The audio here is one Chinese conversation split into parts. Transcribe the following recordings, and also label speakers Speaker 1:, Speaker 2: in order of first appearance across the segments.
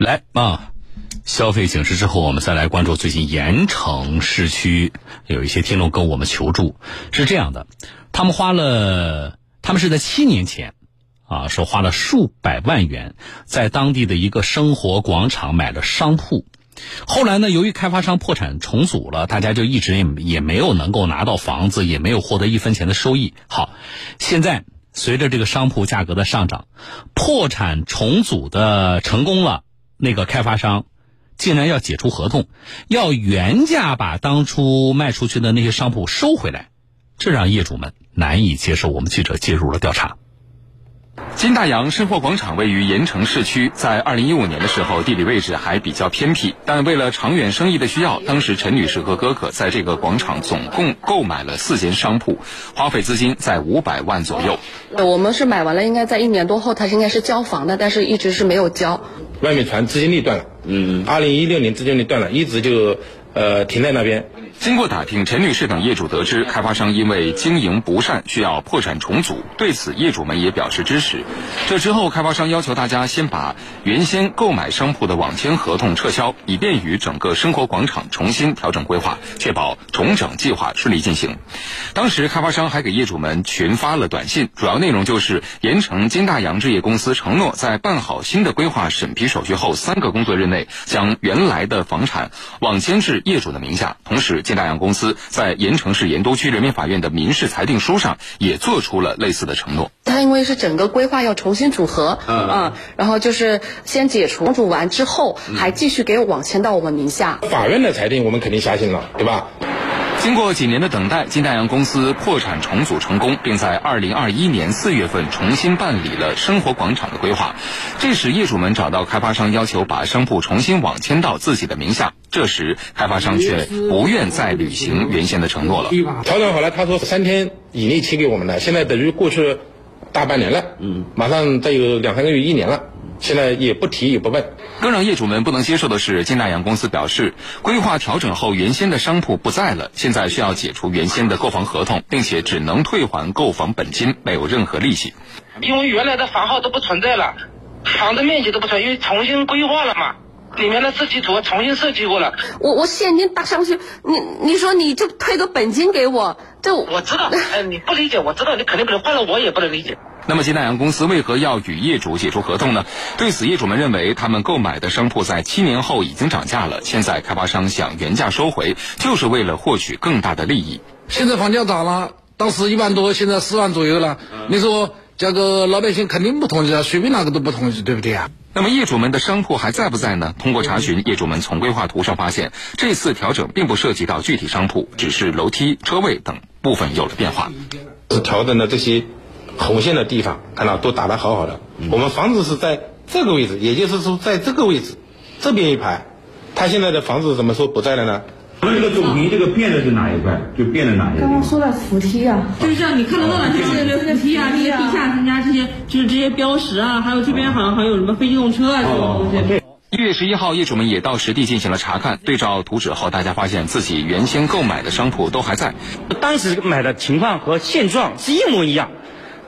Speaker 1: 来啊！消费警示之后，我们再来关注最近盐城市区有一些听众跟我们求助，是这样的，他们花了，他们是在七年前，啊，说花了数百万元，在当地的一个生活广场买了商铺，后来呢，由于开发商破产重组了，大家就一直也也没有能够拿到房子，也没有获得一分钱的收益。好，现在随着这个商铺价格的上涨，破产重组的成功了。那个开发商竟然要解除合同，要原价把当初卖出去的那些商铺收回来，这让业主们难以接受。我们记者介入了调查。
Speaker 2: 金大洋生活广场位于盐城市区，在二零一五年的时候，地理位置还比较偏僻。但为了长远生意的需要，当时陈女士和哥哥在这个广场总共购买了四间商铺，花费资金在五百万左右。
Speaker 3: 我们是买完了，应该在一年多后，他应该是交房的，但是一直是没有交。
Speaker 4: 外面传资金链断了，嗯，二零一六年资金链断了，一直就呃停在那边。
Speaker 2: 经过打听，陈女士等业主得知，开发商因为经营不善需要破产重组，对此业主们也表示支持。这之后，开发商要求大家先把原先购买商铺的网签合同撤销，以便于整个生活广场重新调整规划，确保重整计划顺利进行。当时，开发商还给业主们群发了短信，主要内容就是盐城金大洋置业公司承诺，在办好新的规划审批手续后，三个工作日内将原来的房产网签至业主的名下，同时。建大洋公司在盐城市盐都区人民法院的民事裁定书上也做出了类似的承诺。
Speaker 3: 他因为是整个规划要重新组合，嗯，然后就是先解除重组完之后，还继续给网签到我们名下。
Speaker 4: 法院的裁定我们肯定相信了，对吧？
Speaker 2: 经过几年的等待，金大洋公司破产重组成功，并在二零二一年四月份重新办理了生活广场的规划。这时业主们找到开发商要求把商铺重新网签到自己的名下。这时，开发商却不愿再履行原先的承诺了。
Speaker 4: 调整好了，他说三天以内签给我们的，现在等于过去大半年了，嗯，马上再有两三个月，一年了。现在也不提也不问。
Speaker 2: 更让业主们不能接受的是，金大洋公司表示，规划调整后原先的商铺不在了，现在需要解除原先的购房合同，并且只能退还购房本金，没有任何利息。
Speaker 5: 因为原来的房号都不存在了，房子面积都不存，因为重新规划了嘛，里面的设计图重新设计过了。
Speaker 3: 我我现金打上去，你你说你就退个本金给我，这
Speaker 5: 我知道，哎，你不理解，我知道你肯定不能，换了我也不能理解。
Speaker 2: 那么金大洋公司为何要与业主解除合同呢？对此，业主们认为，他们购买的商铺在七年后已经涨价了，现在开发商想原价收回，就是为了获取更大的利益。
Speaker 6: 现在房价涨了，当时一万多，现在四万左右了。你说这个老百姓肯定不同意啊，随便哪个都不同意，对不对啊？
Speaker 2: 那么业主们的商铺还在不在呢？通过查询，业主们从规划图上发现，这次调整并不涉及到具体商铺，只是楼梯、车位等部分有了变化。
Speaker 4: 是调整的这些。红线的地方看到都打得好好的，我们房子是在这个位置，也就是说在这个位置，这边一排，他现在的房子怎么说不在了呢？
Speaker 7: 所以这个主题这个变的是哪一块？就变了哪一块？
Speaker 8: 刚刚说的扶梯啊，
Speaker 9: 就是像你看得到的，就是扶梯啊，这些地下增加这些，就是这些标识啊，还有这边好像还有什么非机动车啊这种东西。
Speaker 2: 一月十一号，业主们也到实地进行了查看，对照图纸后，大家发现自己原先购买的商铺都还在，
Speaker 10: 当时买的情况和现状是一模一样。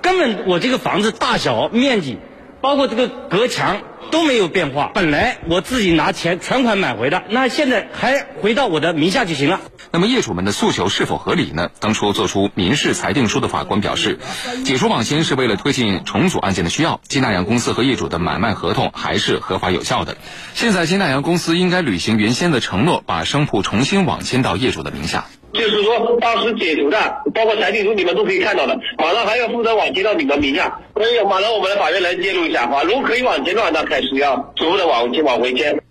Speaker 10: 根本我这个房子大小、面积，包括这个隔墙都没有变化。本来我自己拿钱全款买回的，那现在还回到我的名下就行了。
Speaker 2: 那么业主们的诉求是否合理呢？当初作出民事裁定书的法官表示，解除网签是为了推进重组案件的需要。金大洋公司和业主的买卖合同还是合法有效的。现在金大洋公司应该履行原先的承诺，把商铺重新网签到业主的名下。
Speaker 11: 就是说，当时解除的，包括裁定书，你们都可以看到的。马上还要负责网签到你们名下，所以马上我们的法院来介入一下啊。如果可以网签的话，那开始要逐步的往签往回签。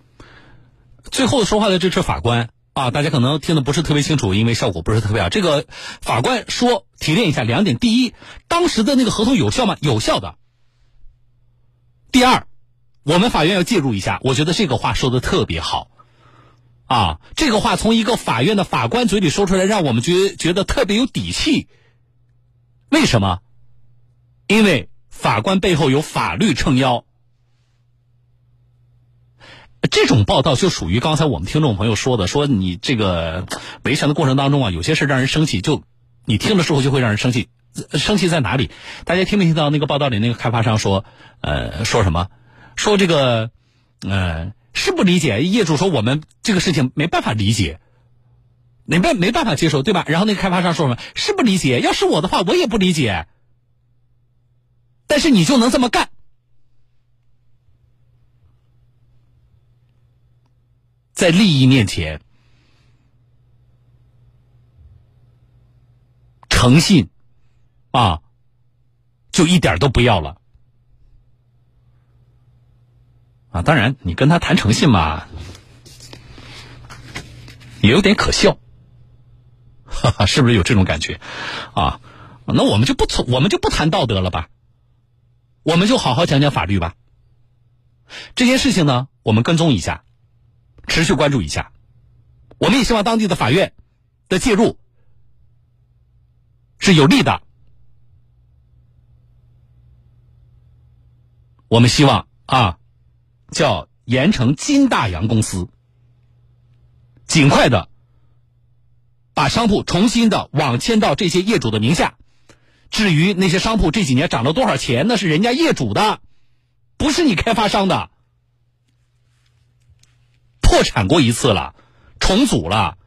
Speaker 1: 最后说话的这是法官啊，大家可能听的不是特别清楚，因为效果不是特别好。这个法官说提炼一下两点：第一，当时的那个合同有效吗？有效的。第二，我们法院要介入一下。我觉得这个话说的特别好。啊，这个话从一个法院的法官嘴里说出来，让我们觉觉得特别有底气。为什么？因为法官背后有法律撑腰。这种报道就属于刚才我们听众朋友说的，说你这个维权的过程当中啊，有些事让人生气，就你听的时候就会让人生气。生气在哪里？大家听没听到那个报道里那个开发商说，呃，说什么？说这个。呃，是不理解。业主说我们这个事情没办法理解，没办没办法接受，对吧？然后那个开发商说什么？是不理解。要是我的话，我也不理解。但是你就能这么干，在利益面前，诚信啊，就一点都不要了。啊，当然，你跟他谈诚信嘛，也有点可笑，哈哈，是不是有这种感觉？啊，那我们就不从，我们就不谈道德了吧，我们就好好讲讲法律吧。这件事情呢，我们跟踪一下，持续关注一下，我们也希望当地的法院的介入是有利的，我们希望啊。叫盐城金大洋公司，尽快的把商铺重新的网签到这些业主的名下。至于那些商铺这几年涨了多少钱，那是人家业主的，不是你开发商的。破产过一次了，重组了，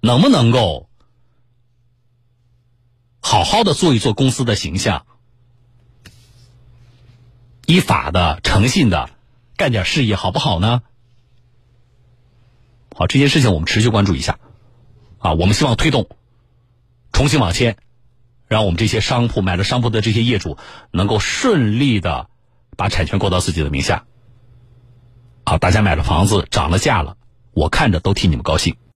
Speaker 1: 能不能够好好的做一做公司的形象？依法的、诚信的干点事业，好不好呢？好，这件事情我们持续关注一下。啊，我们希望推动重新网签，让我们这些商铺买了商铺的这些业主能够顺利的把产权过到自己的名下。好，大家买了房子涨了价了，我看着都替你们高兴。